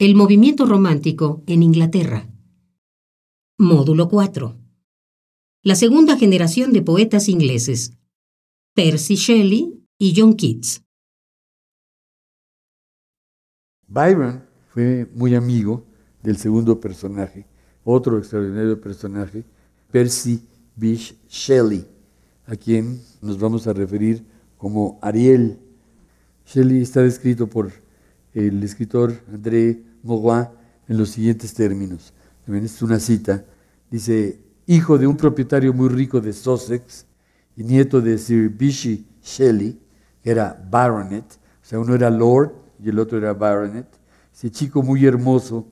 El movimiento romántico en Inglaterra. Módulo 4. La segunda generación de poetas ingleses. Percy Shelley y John Keats. Byron fue muy amigo del segundo personaje, otro extraordinario personaje, Percy Bysshe Shelley, a quien nos vamos a referir como Ariel. Shelley está descrito por el escritor André En los siguientes términos. También es una cita. Dice, hijo de un propietario muy rico de Sussex y nieto de Sir Bysshe Shelley, que era baronet, o sea, uno era lord y el otro era baronet. Ese chico muy hermoso,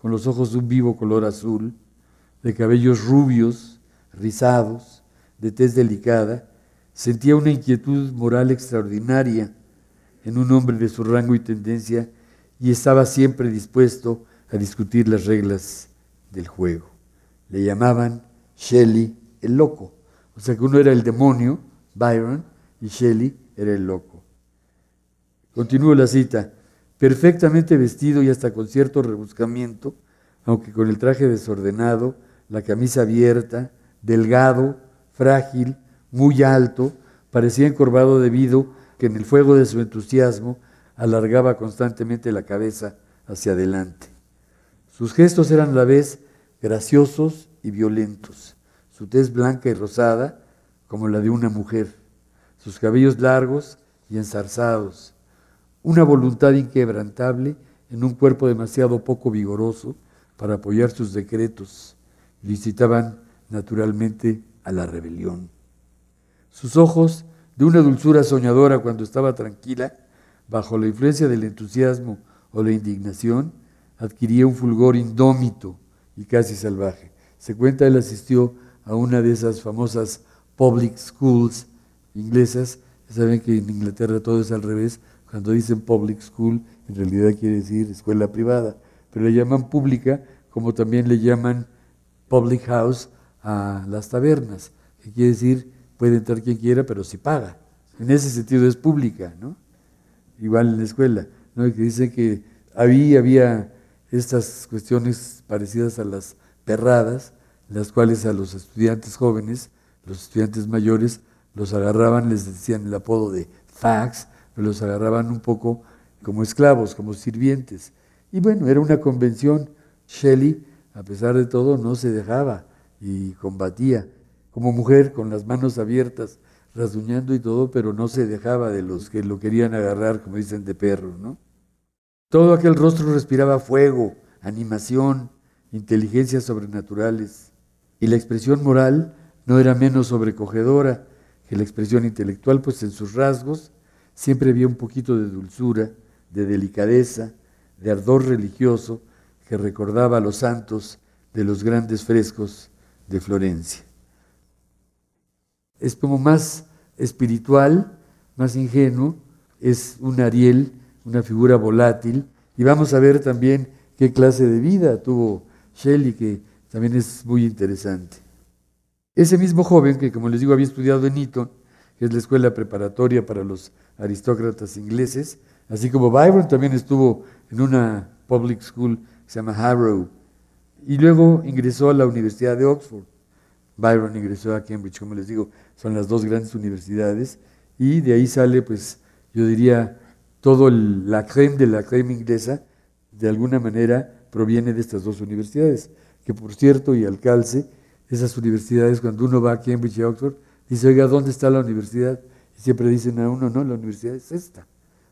con los ojos de un vivo color azul, de cabellos rubios, rizados, de tez delicada, sentía una inquietud moral extraordinaria en un hombre de su rango y tendencia y estaba siempre dispuesto a discutir las reglas del juego. Le llamaban Shelley el loco. O sea que uno era el demonio, Byron, y Shelley era el loco. Continúo la cita. Perfectamente vestido y hasta con cierto rebuscamiento, aunque con el traje desordenado, la camisa abierta, delgado, frágil, muy alto, parecía encorvado debido que en el fuego de su entusiasmo alargaba constantemente la cabeza hacia adelante. Sus gestos eran a la vez graciosos y violentos, su tez blanca y rosada como la de una mujer, sus cabellos largos y enzarzados, una voluntad inquebrantable en un cuerpo demasiado poco vigoroso para apoyar sus decretos, licitaban naturalmente a la rebelión. Sus ojos, de una dulzura soñadora cuando estaba tranquila, bajo la influencia del entusiasmo o la indignación, adquiría un fulgor indómito y casi salvaje. Se cuenta, él asistió a una de esas famosas public schools inglesas. Saben que en Inglaterra todo es al revés. Cuando dicen public school, en realidad quiere decir escuela privada. Pero le llaman pública, como también le llaman public house a las tabernas. Que quiere decir, puede entrar quien quiera, pero si paga. En ese sentido es pública, ¿no? Igual en la escuela, ¿no? que dice que había, había estas cuestiones parecidas a las perradas, las cuales a los estudiantes jóvenes, los estudiantes mayores, los agarraban, les decían el apodo de fax, los agarraban un poco como esclavos, como sirvientes. Y bueno, era una convención. Shelley, a pesar de todo, no se dejaba y combatía como mujer con las manos abiertas rasguñando y todo, pero no se dejaba de los que lo querían agarrar, como dicen, de perro, ¿no? Todo aquel rostro respiraba fuego, animación, inteligencias sobrenaturales. Y la expresión moral no era menos sobrecogedora que la expresión intelectual, pues en sus rasgos siempre había un poquito de dulzura, de delicadeza, de ardor religioso que recordaba a los santos de los grandes frescos de Florencia es como más espiritual, más ingenuo, es un Ariel, una figura volátil, y vamos a ver también qué clase de vida tuvo Shelley, que también es muy interesante. Ese mismo joven, que como les digo había estudiado en Eton, que es la escuela preparatoria para los aristócratas ingleses, así como Byron también estuvo en una public school que se llama Harrow, y luego ingresó a la Universidad de Oxford. Byron ingresó a Cambridge, como les digo, son las dos grandes universidades, y de ahí sale, pues, yo diría, todo la creme de la creme inglesa, de alguna manera proviene de estas dos universidades, que por cierto, y al calce, esas universidades, cuando uno va a Cambridge y Oxford, dice, oiga, ¿dónde está la universidad? Y siempre dicen a uno, no, la universidad es esta.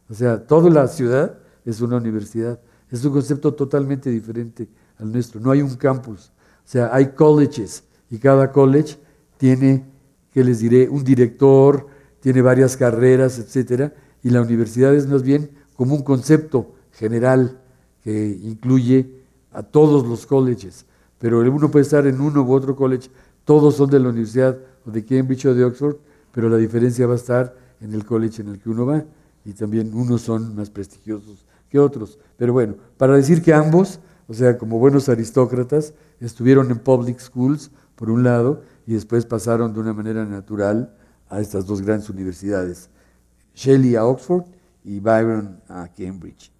O sea, toda la ciudad es una universidad. Es un concepto totalmente diferente al nuestro. No hay un campus. O sea, hay colleges y cada college tiene que les diré, un director, tiene varias carreras, etcétera, y la universidad es más bien como un concepto general que incluye a todos los colleges, pero uno puede estar en uno u otro college, todos son de la universidad o de Cambridge o de Oxford, pero la diferencia va a estar en el college en el que uno va, y también unos son más prestigiosos que otros. Pero bueno, para decir que ambos, o sea, como buenos aristócratas, estuvieron en public schools, por un lado, y después pasaron de una manera natural a estas dos grandes universidades, Shelley a Oxford y Byron a Cambridge.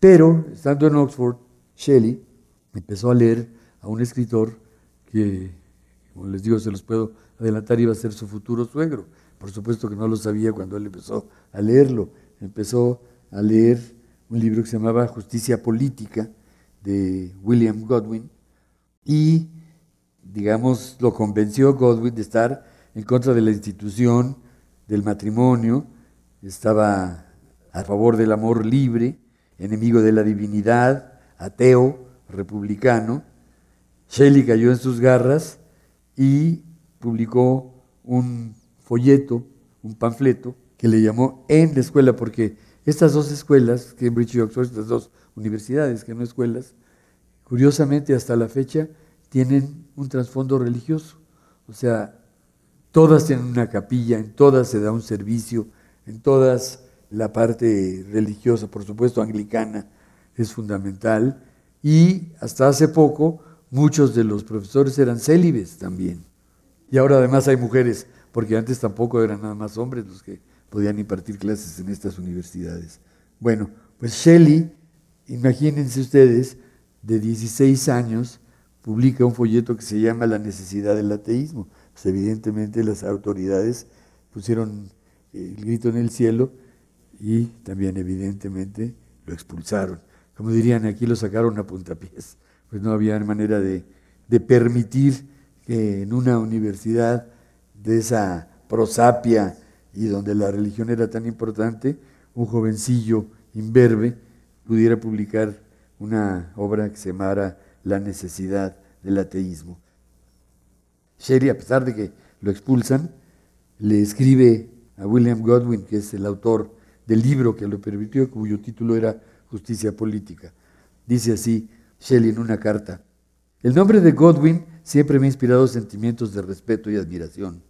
Pero, estando en Oxford, Shelley empezó a leer a un escritor que, como les digo, se los puedo adelantar, iba a ser su futuro suegro. Por supuesto que no lo sabía cuando él empezó a leerlo. Empezó a leer un libro que se llamaba Justicia Política de William Godwin y, digamos, lo convenció Godwin de estar en contra de la institución del matrimonio, estaba a favor del amor libre, enemigo de la divinidad, ateo, republicano. Shelley cayó en sus garras y publicó un folleto, un panfleto, que le llamó En la escuela, porque estas dos escuelas, Cambridge y Oxford, estas dos universidades, que no escuelas, curiosamente hasta la fecha tienen un trasfondo religioso. O sea, todas tienen una capilla, en todas se da un servicio, en todas la parte religiosa, por supuesto anglicana, es fundamental. Y hasta hace poco muchos de los profesores eran célibes también. Y ahora además hay mujeres, porque antes tampoco eran nada más hombres los que podían impartir clases en estas universidades. Bueno, pues Shelley, imagínense ustedes, de 16 años, publica un folleto que se llama La necesidad del ateísmo. Pues evidentemente las autoridades pusieron el grito en el cielo y también evidentemente lo expulsaron. Como dirían, aquí lo sacaron a puntapiés, pues no había manera de, de permitir que en una universidad de esa prosapia y donde la religión era tan importante, un jovencillo imberbe pudiera publicar una obra que se llamara La necesidad del ateísmo. Shelley, a pesar de que lo expulsan, le escribe a William Godwin, que es el autor del libro que lo permitió, cuyo título era Justicia Política. Dice así Shelley en una carta, el nombre de Godwin siempre me ha inspirado sentimientos de respeto y admiración.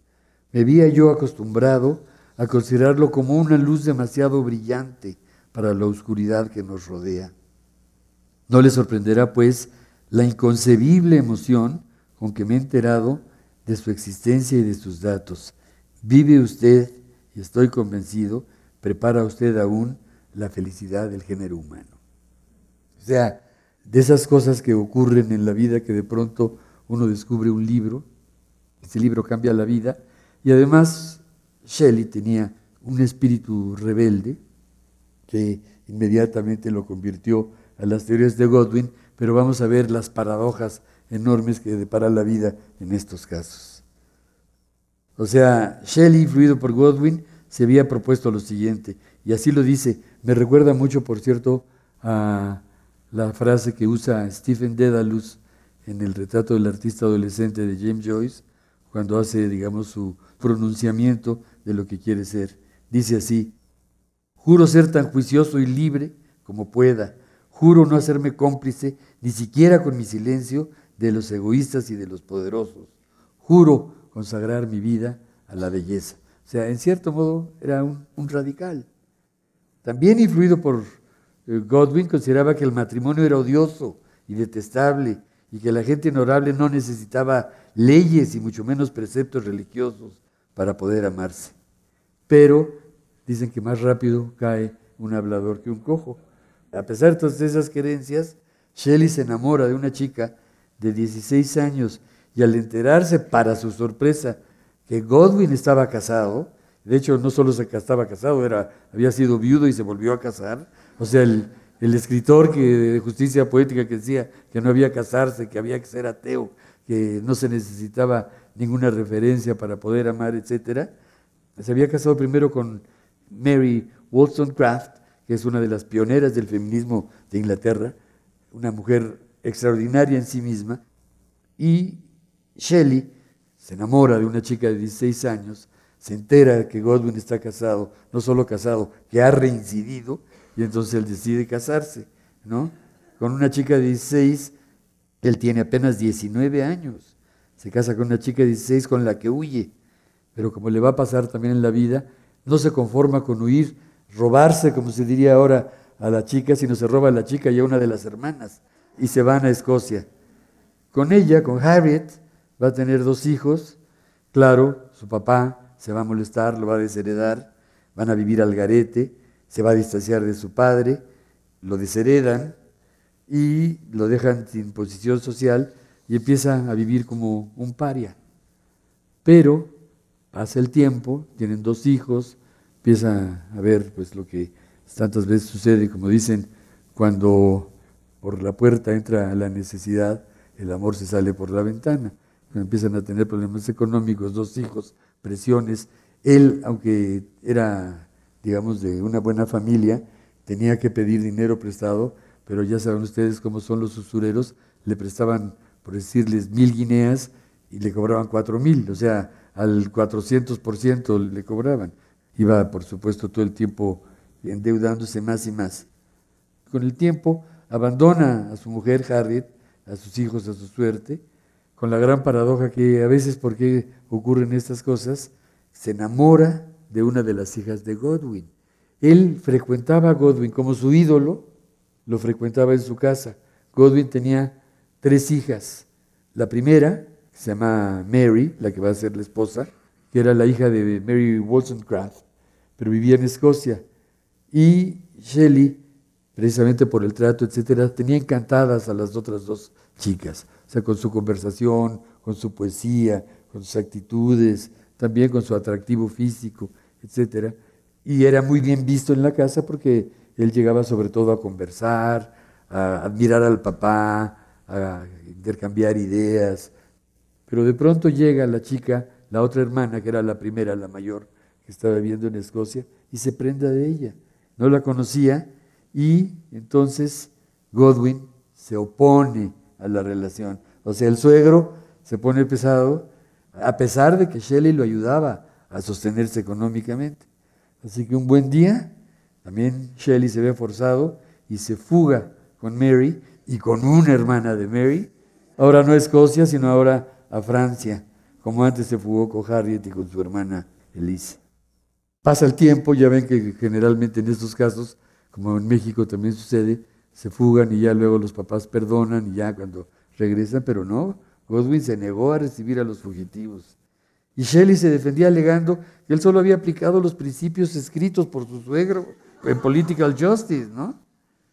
Me había yo acostumbrado a considerarlo como una luz demasiado brillante para la oscuridad que nos rodea. No le sorprenderá, pues, la inconcebible emoción con que me he enterado de su existencia y de sus datos. Vive usted, y estoy convencido, prepara usted aún la felicidad del género humano. O sea, de esas cosas que ocurren en la vida que de pronto uno descubre un libro, ese libro cambia la vida, y además Shelley tenía un espíritu rebelde que inmediatamente lo convirtió a las teorías de Godwin, pero vamos a ver las paradojas enormes que depara la vida en estos casos. O sea, Shelley, influido por Godwin, se había propuesto lo siguiente, y así lo dice. Me recuerda mucho, por cierto, a la frase que usa Stephen Dedalus en el retrato del artista adolescente de James Joyce, cuando hace, digamos, su pronunciamiento de lo que quiere ser. Dice así, juro ser tan juicioso y libre como pueda, juro no hacerme cómplice, ni siquiera con mi silencio, de los egoístas y de los poderosos. Juro consagrar mi vida a la belleza. O sea, en cierto modo era un, radical. También influido por eh, Godwin, consideraba que el matrimonio era odioso y detestable y que la gente honorable no necesitaba leyes y mucho menos preceptos religiosos para poder amarse. Pero dicen que más rápido cae un hablador que un cojo. A pesar de todas esas creencias, Shelley se enamora de una chica de 16 años y al enterarse, para su sorpresa, que Godwin estaba casado, de hecho no solo se estaba casado, era, había sido viudo y se volvió a casar, o sea, el, escritor que, de justicia poética que decía que no había que casarse, que había que ser ateo, que no se necesitaba ninguna referencia para poder amar, etc., se había casado primero con Mary Wollstonecraft, es una de las pioneras del feminismo de Inglaterra, una mujer extraordinaria en sí misma, y Shelley se enamora de una chica de 16 años, se entera que Godwin está casado, no solo casado, que ha reincidido, y entonces él decide casarse, ¿no? Con una chica de 16, él tiene apenas 19 años, se casa con una chica de 16 con la que huye, pero como le va a pasar también en la vida, no se conforma con huir, robarse, como se diría ahora, a la chica, sino se roba a la chica y a una de las hermanas y se van a Escocia. Con ella, con Harriet, va a tener dos hijos. Claro, su papá se va a molestar, lo va a desheredar, van a vivir al garete, se va a distanciar de su padre lo desheredan y lo dejan sin posición social y empieza a vivir como un paria. Pero pasa el tiempo, tienen dos hijos, empieza a ver pues lo que tantas veces sucede, como dicen, cuando por la puerta entra la necesidad, el amor se sale por la ventana. Cuando empiezan a tener problemas económicos, dos hijos, presiones. Él, aunque era, digamos, de una buena familia, tenía que pedir dinero prestado, pero ya saben ustedes cómo son los usureros, le prestaban, por decirles, mil guineas y le cobraban cuatro mil, o sea, al 400% le cobraban. Iba, por supuesto, todo el tiempo endeudándose más y más. Con el tiempo abandona a su mujer Harriet, a sus hijos a su suerte, con la gran paradoja que a veces, ¿por qué ocurren estas cosas? Se enamora de una de las hijas de Godwin. Él frecuentaba a Godwin como su ídolo, lo frecuentaba en su casa. Godwin tenía tres hijas. La primera, se llama Mary, la que va a ser la esposa, que era la hija de Mary Wollstonecraft, pero vivía en Escocia. Y Shelley, precisamente por el trato, etcétera, tenía encantadas a las otras dos chicas, o sea, con su conversación, con su poesía, con sus actitudes, también con su atractivo físico, etcétera. Y era muy bien visto en la casa porque él llegaba sobre todo a conversar, a admirar al papá, a intercambiar ideas. Pero de pronto llega la chica, la otra hermana, que era la primera, la mayor, que estaba viviendo en Escocia, y se prenda de ella no la conocía y entonces Godwin se opone a la relación. O sea, el suegro se pone pesado a pesar de que Shelley lo ayudaba a sostenerse económicamente. Así que un buen día también Shelley se ve forzado y se fuga con Mary y con una hermana de Mary. Ahora no a Escocia, sino ahora a Francia, como antes se fugó con Harriet y con su hermana Elise. Pasa el tiempo, ya ven que generalmente en estos casos, como en México también sucede, se fugan y ya luego los papás perdonan y ya cuando regresan, pero no, Godwin se negó a recibir a los fugitivos. Y Shelley se defendía alegando que él solo había aplicado los principios escritos por su suegro en political justice, ¿no?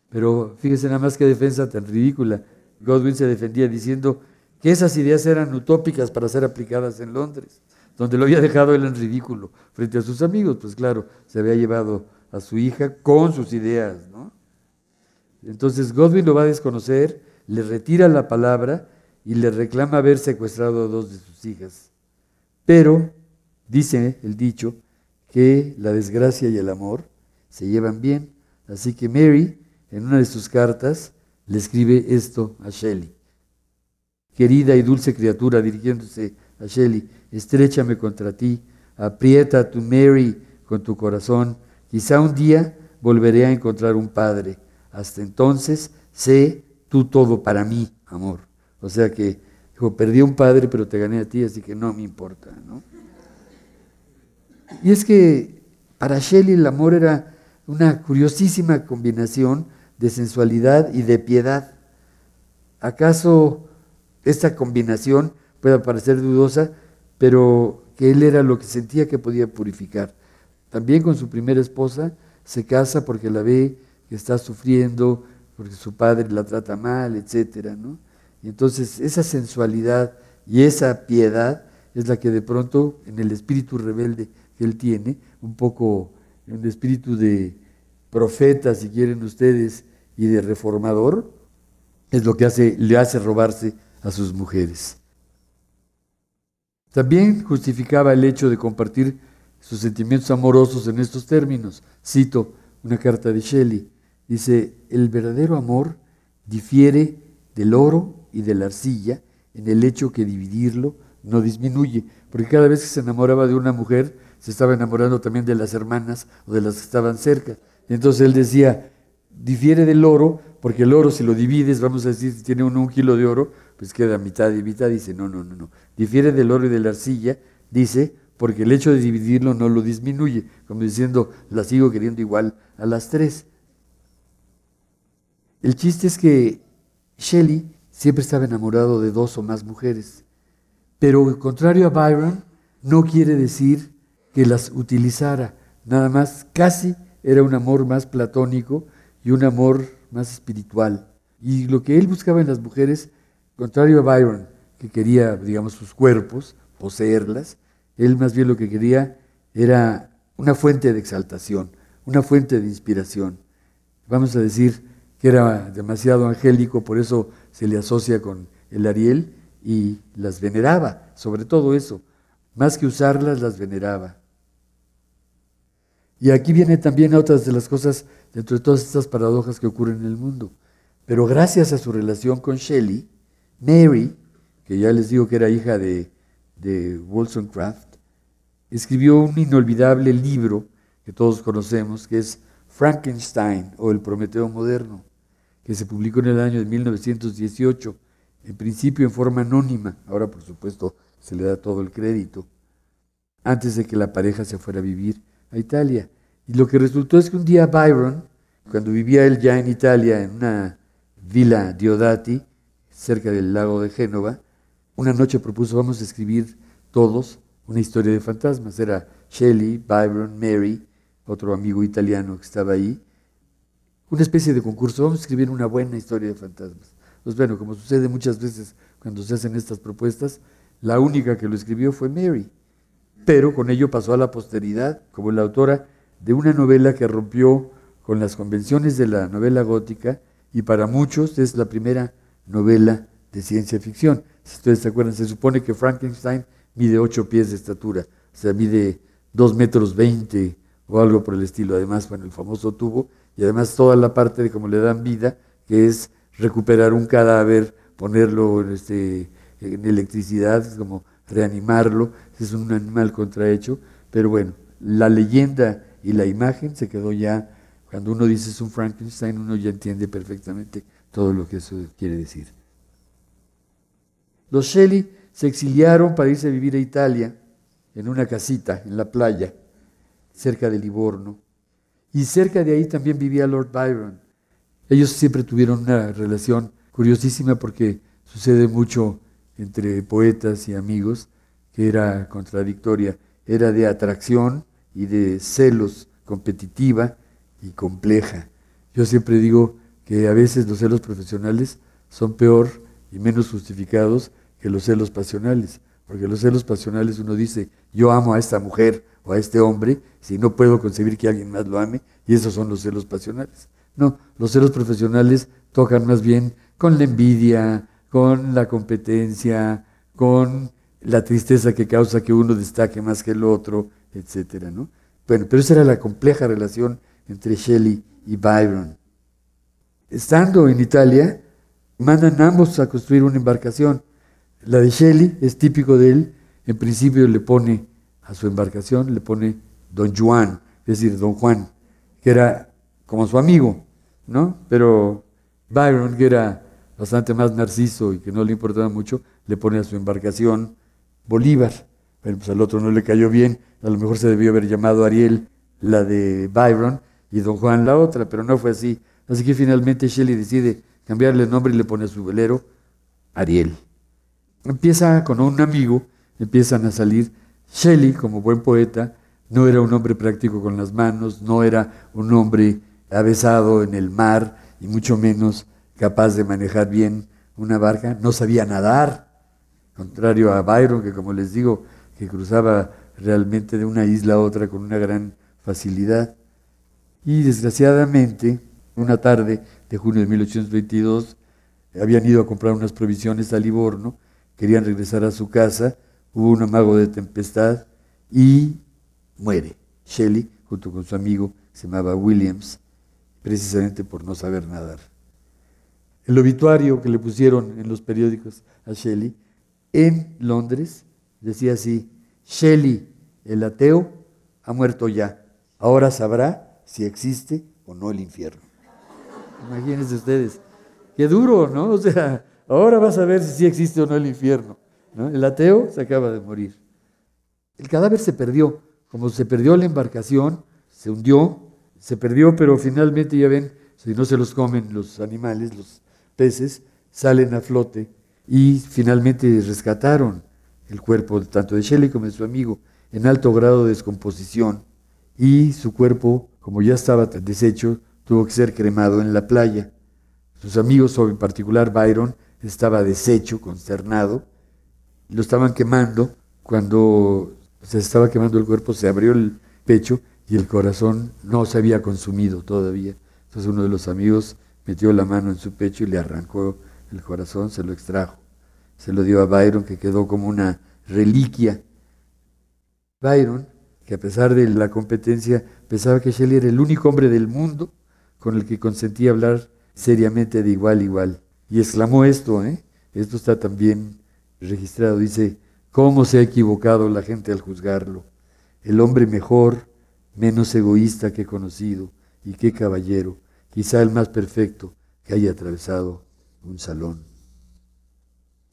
Pero fíjese nada más qué defensa tan ridícula. Godwin se defendía diciendo que esas ideas eran utópicas para ser aplicadas en Londres donde lo había dejado él en ridículo frente a sus amigos, pues claro, se había llevado a su hija con sus ideas, ¿no? Entonces Godwin lo va a desconocer, le retira la palabra y le reclama haber secuestrado a dos de sus hijas. Pero, dice el dicho, que la desgracia y el amor se llevan bien. Así que Mary, en una de sus cartas, le escribe esto a Shelley. Querida y dulce criatura, dirigiéndose a Shelley, estréchame contra ti, aprieta a tu Mary con tu corazón, quizá un día volveré a encontrar un padre. Hasta entonces, sé tú todo para mí, amor. O sea que, dijo, perdí un padre, pero te gané a ti, así que no me importa, ¿no? Y es que para Shelley el amor era una curiosísima combinación de sensualidad y de piedad. ¿Acaso esta combinación puede parecer dudosa, pero que él era lo que sentía que podía purificar. También con su primera esposa se casa porque la ve que está sufriendo, porque su padre la trata mal, etc. ¿no? Y entonces esa sensualidad y esa piedad es la que de pronto en el espíritu rebelde que él tiene, un poco en el espíritu de profeta, si quieren ustedes, y de reformador, es lo que hace, le hace robarse a sus mujeres. También justificaba el hecho de compartir sus sentimientos amorosos en estos términos. Cito una carta de Shelley. Dice, el verdadero amor difiere del oro y de la arcilla en el hecho que dividirlo no disminuye, porque cada vez que se enamoraba de una mujer, se estaba enamorando también de las hermanas o de las que estaban cerca. entonces él decía, difiere del oro, porque el oro si lo divides, vamos a decir, si tiene uno un kilo de oro, pues queda mitad y mitad. Dice, no, no, no, no. Difiere del oro y de la arcilla, dice, porque el hecho de dividirlo no lo disminuye, como diciendo, la sigo queriendo igual a las tres. El chiste es que Shelley siempre estaba enamorado de dos o más mujeres, pero contrario a Byron, no quiere decir que las utilizara, nada más, casi era un amor más platónico y un amor más espiritual. Y lo que él buscaba en las mujeres, contrario a Byron, que quería, digamos, sus cuerpos, poseerlas, él más bien lo que quería era una fuente de exaltación, una fuente de inspiración. Vamos a decir que era demasiado angélico, por eso se le asocia con el Ariel y las veneraba, sobre todo eso. Más que usarlas, las veneraba. Y aquí viene también otras de las cosas dentro de todas estas paradojas que ocurren en el mundo. Pero gracias a su relación con Shelley, Mary, que ya les digo que era hija de, de Wollstonecraft, escribió un inolvidable libro que todos conocemos, que es Frankenstein o El Prometeo Moderno, que se publicó en el año de 1918, en principio en forma anónima, ahora por supuesto se le da todo el crédito, antes de que la pareja se fuera a vivir a Italia. Y lo que resultó es que un día Byron, cuando vivía él ya en Italia, en una villa Diodati, cerca del lago de Génova, una noche propuso, vamos a escribir todos una historia de fantasmas. Era Shelley, Byron, Mary, otro amigo italiano que estaba ahí. Una especie de concurso, vamos a escribir una buena historia de fantasmas. Pues bueno, como sucede muchas veces cuando se hacen estas propuestas, la única que lo escribió fue Mary pero con ello pasó a la posteridad como la autora de una novela que rompió con las convenciones de la novela gótica y para muchos es la primera novela de ciencia ficción. Si ustedes se acuerdan, se supone que Frankenstein mide ocho pies de estatura, o sea, mide dos metros veinte o algo por el estilo. Además, bueno, el famoso tubo y además toda la parte de cómo le dan vida, que es recuperar un cadáver, ponerlo en, este, en electricidad, como reanimarlo, es un animal contrahecho, pero bueno, la leyenda y la imagen se quedó ya, cuando uno dice es un Frankenstein, uno ya entiende perfectamente todo lo que eso quiere decir. Los Shelley se exiliaron para irse a vivir a Italia, en una casita, en la playa, cerca de Livorno, y cerca de ahí también vivía Lord Byron. Ellos siempre tuvieron una relación curiosísima porque sucede mucho entre poetas y amigos, que era contradictoria, era de atracción y de celos competitiva y compleja. Yo siempre digo que a veces los celos profesionales son peor y menos justificados que los celos pasionales, porque los celos pasionales uno dice, yo amo a esta mujer o a este hombre, si no puedo concebir que alguien más lo ame, y esos son los celos pasionales. No, los celos profesionales tocan más bien con la envidia, con la competencia, con la tristeza que causa que uno destaque más que el otro, etcétera, ¿no? Bueno, pero esa era la compleja relación entre Shelley y Byron. Estando en Italia, mandan ambos a construir una embarcación. La de Shelley es típico de él, en principio le pone a su embarcación, le pone Don Juan, es decir, Don Juan, que era como su amigo, ¿no? Pero Byron, que era bastante más narciso y que no le importaba mucho, le pone a su embarcación Bolívar. Bueno, pues al otro no le cayó bien, a lo mejor se debió haber llamado Ariel la de Byron y Don Juan la otra, pero no fue así. Así que finalmente Shelley decide cambiarle el nombre y le pone a su velero Ariel. Empieza con un amigo, empiezan a salir. Shelley, como buen poeta, no era un hombre práctico con las manos, no era un hombre avesado en el mar y mucho menos capaz de manejar bien una barca, no sabía nadar, contrario a Byron, que como les digo, que cruzaba realmente de una isla a otra con una gran facilidad. Y desgraciadamente, una tarde de junio de 1822, habían ido a comprar unas provisiones a Livorno, querían regresar a su casa, hubo un amago de tempestad y muere. Shelley, junto con su amigo, se llamaba Williams, precisamente por no saber nadar. El obituario que le pusieron en los periódicos a Shelley en Londres decía así, Shelley, el ateo, ha muerto ya. Ahora sabrá si existe o no el infierno. Imagínense ustedes. Qué duro, ¿no? O sea, ahora vas a ver si sí existe o no el infierno. El ateo se acaba de morir. El cadáver se perdió. Como se perdió la embarcación, se hundió, se perdió, pero finalmente ya ven, si no se los comen los animales, los peces salen a flote y finalmente rescataron el cuerpo tanto de Shelley como de su amigo en alto grado de descomposición y su cuerpo, como ya estaba deshecho, tuvo que ser cremado en la playa. Sus amigos, en particular Byron, estaba deshecho, consternado. Lo estaban quemando. Cuando se estaba quemando el cuerpo, se abrió el pecho y el corazón no se había consumido todavía. Entonces uno de los amigos metió la mano en su pecho y le arrancó el corazón, se lo extrajo. Se lo dio a Byron, que quedó como una reliquia. Byron, que a pesar de la competencia, pensaba que Shelley era el único hombre del mundo con el que consentía hablar seriamente de igual a igual. Y exclamó esto, ¿eh? esto está también registrado, dice, ¿cómo se ha equivocado la gente al juzgarlo? El hombre mejor, menos egoísta que he conocido, y qué caballero, quizá el más perfecto que haya atravesado un salón.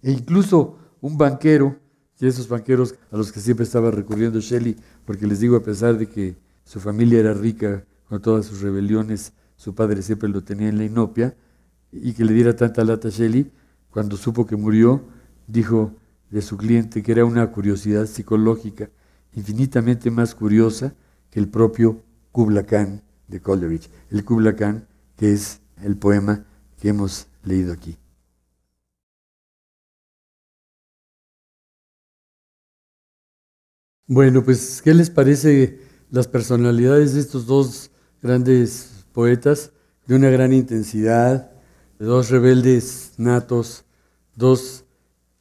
E incluso un banquero, y esos banqueros a los que siempre estaba recurriendo Shelley, porque les digo, a pesar de que su familia era rica con todas sus rebeliones, su padre siempre lo tenía en la inopia, y que le diera tanta lata a Shelley, cuando supo que murió, dijo de su cliente que era una curiosidad psicológica infinitamente más curiosa que el propio Kubla Khan de Coleridge. El Kubla Khan, que es el poema que hemos leído aquí. Bueno, pues, ¿qué les parece las personalidades de estos dos grandes poetas de una gran intensidad, de dos rebeldes natos, dos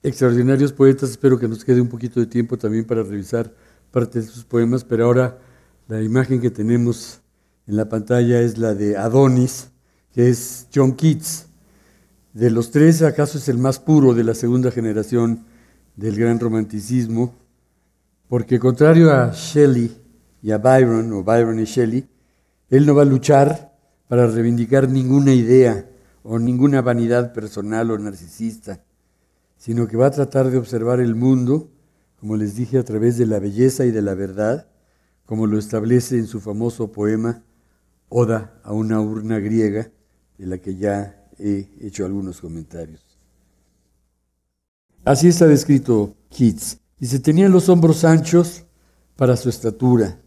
extraordinarios poetas? Espero que nos quede un poquito de tiempo también para revisar parte de sus poemas, pero ahora la imagen que tenemos en la pantalla es la de Adonis, que es John Keats. De los tres, acaso es el más puro de la segunda generación del gran romanticismo porque contrario a Shelley y a Byron, o Byron y Shelley, él no va a luchar para reivindicar ninguna idea o ninguna vanidad personal o narcisista, sino que va a tratar de observar el mundo, como les dije, a través de la belleza y de la verdad, como lo establece en su famoso poema Oda a una urna griega, de la que ya he hecho algunos comentarios. Así está descrito Keats. Dice, tenía los hombros anchos para su estatura,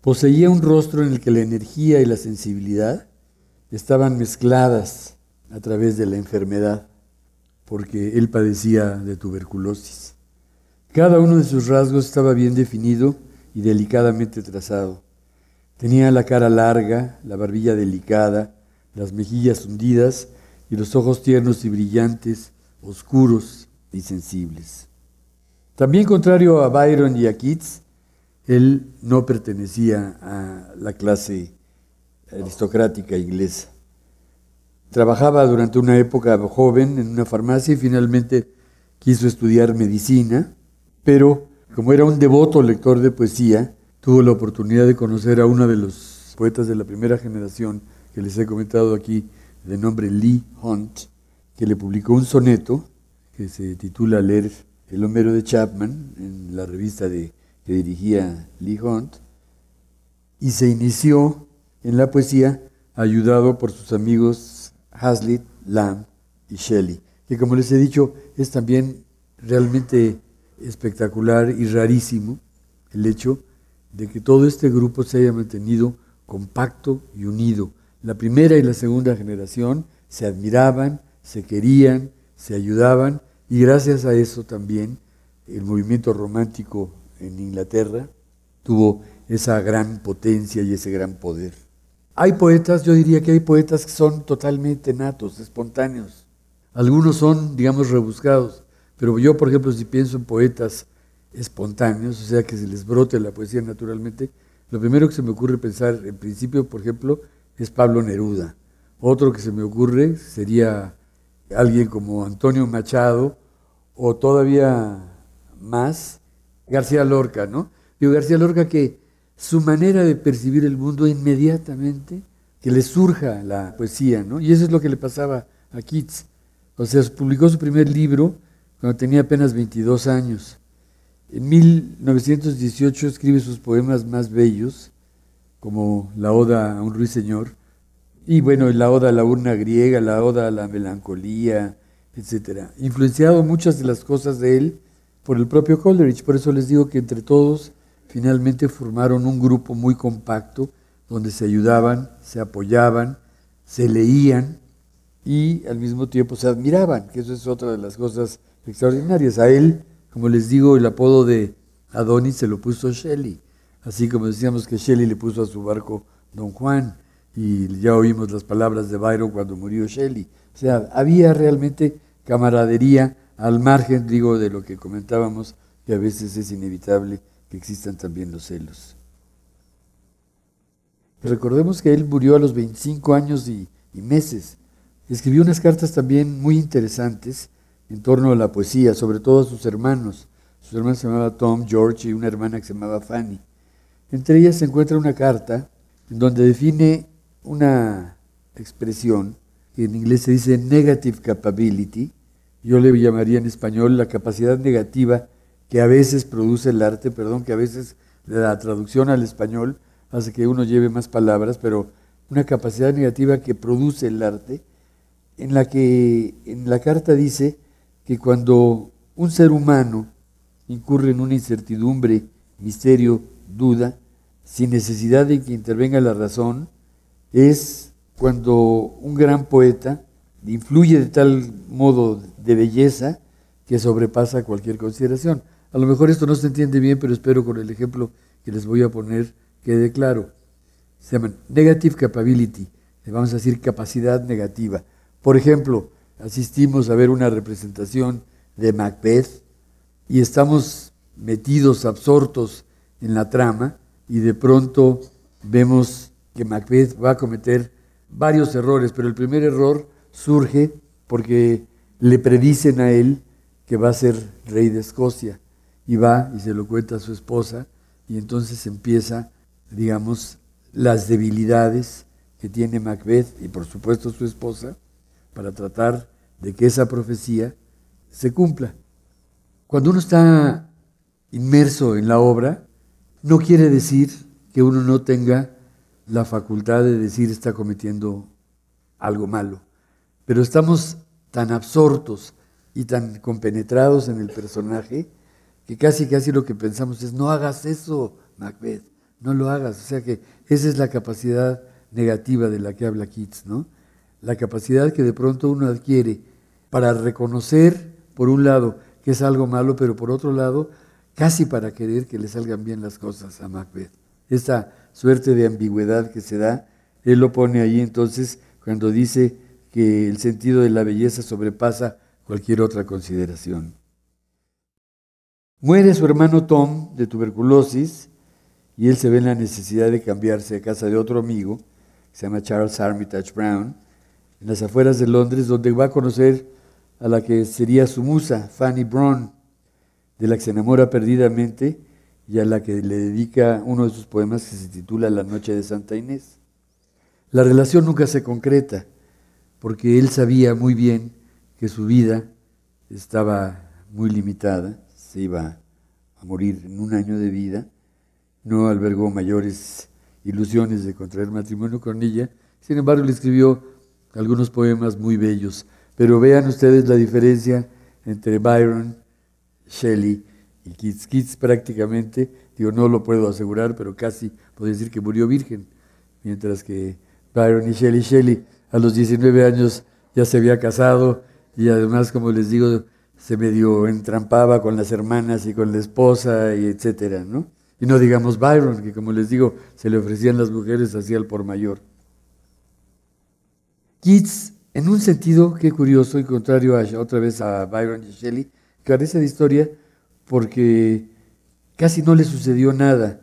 poseía un rostro en el que la energía y la sensibilidad estaban mezcladas a través de la enfermedad, porque él padecía de tuberculosis. Cada uno de sus rasgos estaba bien definido y delicadamente trazado. Tenía la cara larga, la barbilla delicada, las mejillas hundidas y los ojos tiernos y brillantes, oscuros y sensibles. También contrario a Byron y a Keats, él no pertenecía a la clase aristocrática inglesa. Trabajaba durante una época joven en una farmacia y finalmente quiso estudiar medicina, pero como era un devoto lector de poesía, tuvo la oportunidad de conocer a uno de los poetas de la primera generación que les he comentado aquí, de nombre Lee Hunt, que le publicó un soneto que se titula Leer el Homero de Chapman, en la revista de, que dirigía Lee Hunt, y se inició en la poesía ayudado por sus amigos Hazlitt, Lamb y Shelley, que como les he dicho es también realmente espectacular y rarísimo el hecho de que todo este grupo se haya mantenido compacto y unido. La primera y la segunda generación se admiraban, se querían, se ayudaban y gracias a eso también el movimiento romántico en Inglaterra tuvo esa gran potencia y ese gran poder. Hay poetas, yo diría que hay poetas que son totalmente natos, espontáneos. Algunos son, digamos, rebuscados, pero yo, por ejemplo, si pienso en poetas espontáneos, o sea, que se les brote la poesía naturalmente, lo primero que se me ocurre pensar, en principio, por ejemplo, es Pablo Neruda. Otro que se me ocurre sería alguien como Antonio Machado o todavía más García Lorca, ¿no? Digo, García Lorca que su manera de percibir el mundo inmediatamente, que le surja la poesía, ¿no? Y eso es lo que le pasaba a Keats. O sea, publicó su primer libro cuando tenía apenas 22 años. En 1918 escribe sus poemas más bellos, como la Oda a un ruiseñor, y bueno, la oda a la urna griega, la oda a la melancolía, etc. Influenciado muchas de las cosas de él por el propio Coleridge. Por eso les digo que entre todos finalmente formaron un grupo muy compacto donde se ayudaban, se apoyaban, se leían y al mismo tiempo se admiraban, que eso es otra de las cosas extraordinarias. A él, como les digo, el apodo de Adonis se lo puso Shelley, así como decíamos que Shelley le puso a su barco Don Juan, y ya oímos las palabras de Byron cuando murió Shelley. O sea, había realmente camaradería al margen, digo, de lo que comentábamos, que a veces es inevitable que existan también los celos. Recordemos que él murió a los 25 años y, y meses. Escribió unas cartas también muy interesantes en torno a la poesía, sobre todo a sus hermanos. Sus hermanos se llamaba Tom, George y una hermana que se llamaba Fanny. Entre ellas se encuentra una carta en donde define una expresión que en inglés se dice negative capability, yo le llamaría en español la capacidad negativa que a veces produce el arte, perdón, que a veces la traducción al español hace que uno lleve más palabras, pero una capacidad negativa que produce el arte, en la que en la carta dice que cuando un ser humano incurre en una incertidumbre, misterio, duda, sin necesidad de que intervenga la razón, es cuando un gran poeta influye de tal modo de belleza que sobrepasa cualquier consideración. A lo mejor esto no se entiende bien, pero espero con el ejemplo que les voy a poner quede claro. Se llama negative capability, le vamos a decir capacidad negativa. Por ejemplo, asistimos a ver una representación de Macbeth y estamos metidos, absortos en la trama y de pronto vemos que Macbeth va a cometer varios errores, pero el primer error surge porque le predicen a él que va a ser rey de Escocia y va y se lo cuenta a su esposa y entonces empieza, digamos, las debilidades que tiene Macbeth y por supuesto su esposa para tratar de que esa profecía se cumpla. Cuando uno está inmerso en la obra, no quiere decir que uno no tenga la facultad de decir está cometiendo algo malo, pero estamos tan absortos y tan compenetrados en el personaje que casi casi lo que pensamos es no hagas eso, Macbeth, no lo hagas. O sea que esa es la capacidad negativa de la que habla Keats, ¿no? La capacidad que de pronto uno adquiere para reconocer, por un lado, que es algo malo, pero por otro lado, casi para querer que le salgan bien las cosas a Macbeth. Esa suerte de ambigüedad que se da, él lo pone ahí entonces cuando dice que el sentido de la belleza sobrepasa cualquier otra consideración. Muere su hermano Tom de tuberculosis y él se ve en la necesidad de cambiarse a casa de otro amigo, que se llama Charles Armitage Brown, en las afueras de Londres, donde va a conocer a la que sería su musa, Fanny Brown, de la que se enamora perdidamente y a la que le dedica uno de sus poemas que se titula La Noche de Santa Inés. La relación nunca se concreta, porque él sabía muy bien que su vida estaba muy limitada, se iba a morir en un año de vida, no albergó mayores ilusiones de contraer matrimonio con ella, sin embargo le escribió algunos poemas muy bellos, pero vean ustedes la diferencia entre Byron, Shelley y Keats. Keats prácticamente, digo, no lo puedo asegurar, pero casi puedo decir que murió virgen, mientras que Byron y Shelley, Shelley a los 19 años ya se había casado y además, como les digo, se medio entrampaba con las hermanas y con la esposa y etcétera, ¿no? Y no digamos Byron, que como les digo, se le ofrecían las mujeres así al por mayor. Keats, en un sentido, qué curioso y contrario a, otra vez a Byron y Shelley, carece de historia porque casi no le sucedió nada.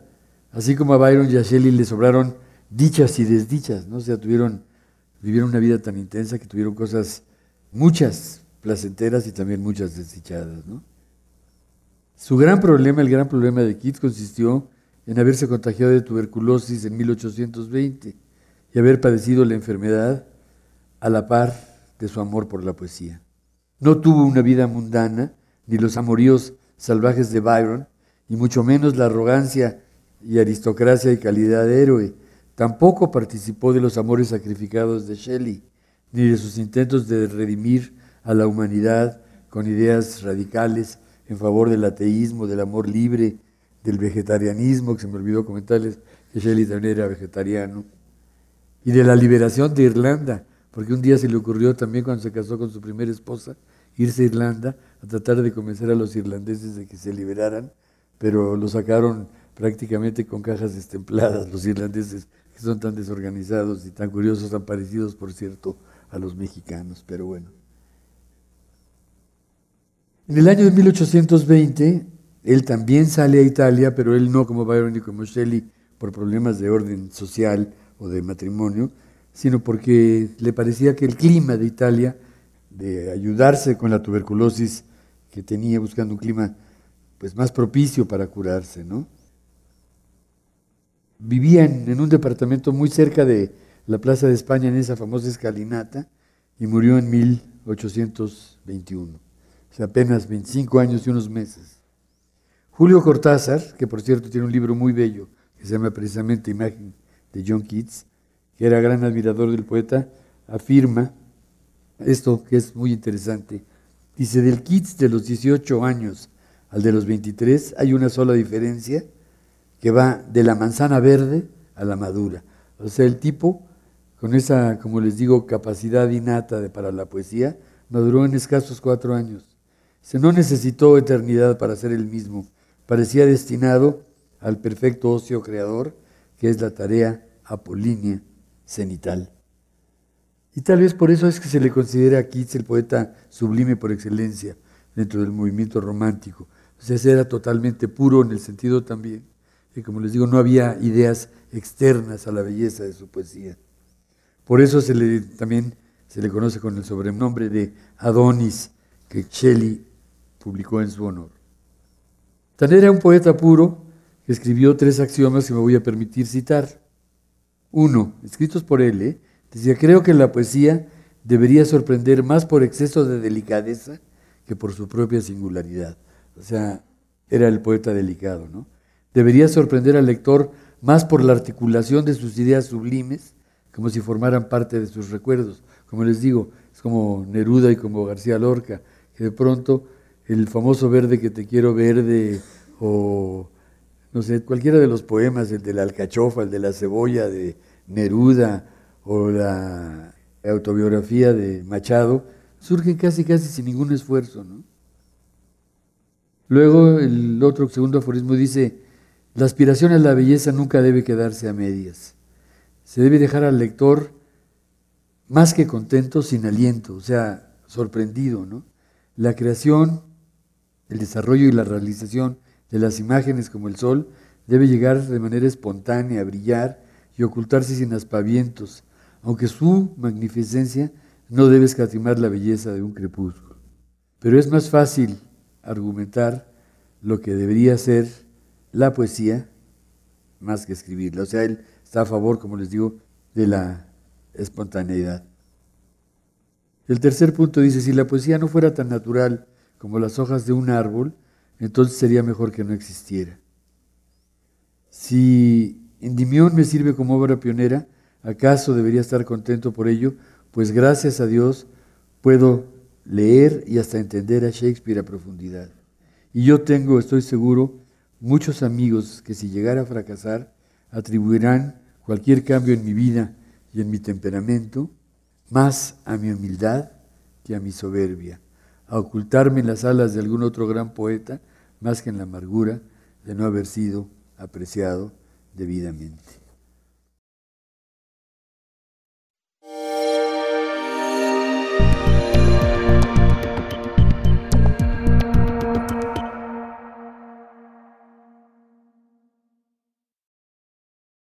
Así como a Byron y a Shelley le sobraron dichas y desdichas, ¿no? O sea, tuvieron, vivieron una vida tan intensa que tuvieron cosas, muchas placenteras y también muchas desdichadas, ¿no? Su gran problema, el gran problema de Keats consistió en haberse contagiado de tuberculosis en 1820 y haber padecido la enfermedad a la par de su amor por la poesía. No tuvo una vida mundana, ni los amoríos salvajes de Byron, y mucho menos la arrogancia y aristocracia y calidad de héroe. Tampoco participó de los amores sacrificados de Shelley, ni de sus intentos de redimir a la humanidad con ideas radicales en favor del ateísmo, del amor libre, del vegetarianismo, que se me olvidó comentarles que Shelley también era vegetariano, y de la liberación de Irlanda, porque un día se le ocurrió también cuando se casó con su primera esposa irse a Irlanda a tratar de convencer a los irlandeses de que se liberaran, pero lo sacaron prácticamente con cajas destempladas los irlandeses, que son tan desorganizados y tan curiosos, tan parecidos, por cierto, a los mexicanos, pero bueno. En el año de 1820, él también sale a Italia, pero él no como Byron ni como Shelley por problemas de orden social o de matrimonio, sino porque le parecía que el clima de Italia, de ayudarse con la tuberculosis que tenía, buscando un clima pues más propicio para curarse, ¿no? Vivían en un departamento muy cerca de la Plaza de España, en esa famosa escalinata, y murió en 1821, o sea, apenas 25 años y unos meses. Julio Cortázar, que por cierto tiene un libro muy bello, que se llama precisamente Imagen de John Keats, que era gran admirador del poeta, afirma esto que es muy interesante. Dice, del Keats de los 18 años al de los 23 hay una sola diferencia que va de la manzana verde a la madura. O sea, el tipo, con esa, como les digo, capacidad innata de, para la poesía, maduró en escasos cuatro años. Se no necesitó eternidad para ser el mismo. Parecía destinado al perfecto ocio creador, que es la tarea apolínea cenital. Y tal vez por eso es que se le considera a Keats el poeta sublime por excelencia dentro del movimiento romántico. O sea, era totalmente puro en el sentido también que, como les digo, no había ideas externas a la belleza de su poesía. Por eso se le, también se le conoce con el sobrenombre de Adonis, que Shelley publicó en su honor. Tan era un poeta puro que escribió tres axiomas que me voy a permitir citar. Uno, escritos por él, ¿eh? decía, creo que la poesía debería sorprender más por exceso de delicadeza que por su propia singularidad. O sea, era el poeta delicado, ¿no? Debería sorprender al lector más por la articulación de sus ideas sublimes, como si formaran parte de sus recuerdos. Como les digo, es como Neruda y como García Lorca, que de pronto el famoso verde que te quiero verde o no sé, cualquiera de los poemas, el de la alcachofa, el de la cebolla de Neruda o la autobiografía de Machado, surgen casi casi sin ningún esfuerzo. ¿no? Luego el otro segundo aforismo dice, la aspiración a la belleza nunca debe quedarse a medias. Se debe dejar al lector más que contento, sin aliento, o sea, sorprendido. ¿no? La creación, el desarrollo y la realización de las imágenes como el sol debe llegar de manera espontánea, brillar y ocultarse sin aspavientos, aunque su magnificencia no debe escatimar la belleza de un crepúsculo. Pero es más fácil argumentar lo que debería ser la poesía más que escribirla. O sea, él está a favor, como les digo, de la espontaneidad. El tercer punto dice, si la poesía no fuera tan natural como las hojas de un árbol, entonces sería mejor que no existiera. Si Endimión me sirve como obra pionera, ¿acaso debería estar contento por ello? Pues gracias a Dios puedo leer y hasta entender a Shakespeare a profundidad. Y yo tengo, estoy seguro, muchos amigos que si llegara a fracasar, atribuirán cualquier cambio en mi vida y en mi temperamento más a mi humildad que a mi soberbia a ocultarme en las alas de algún otro gran poeta, más que en la amargura de no haber sido apreciado debidamente.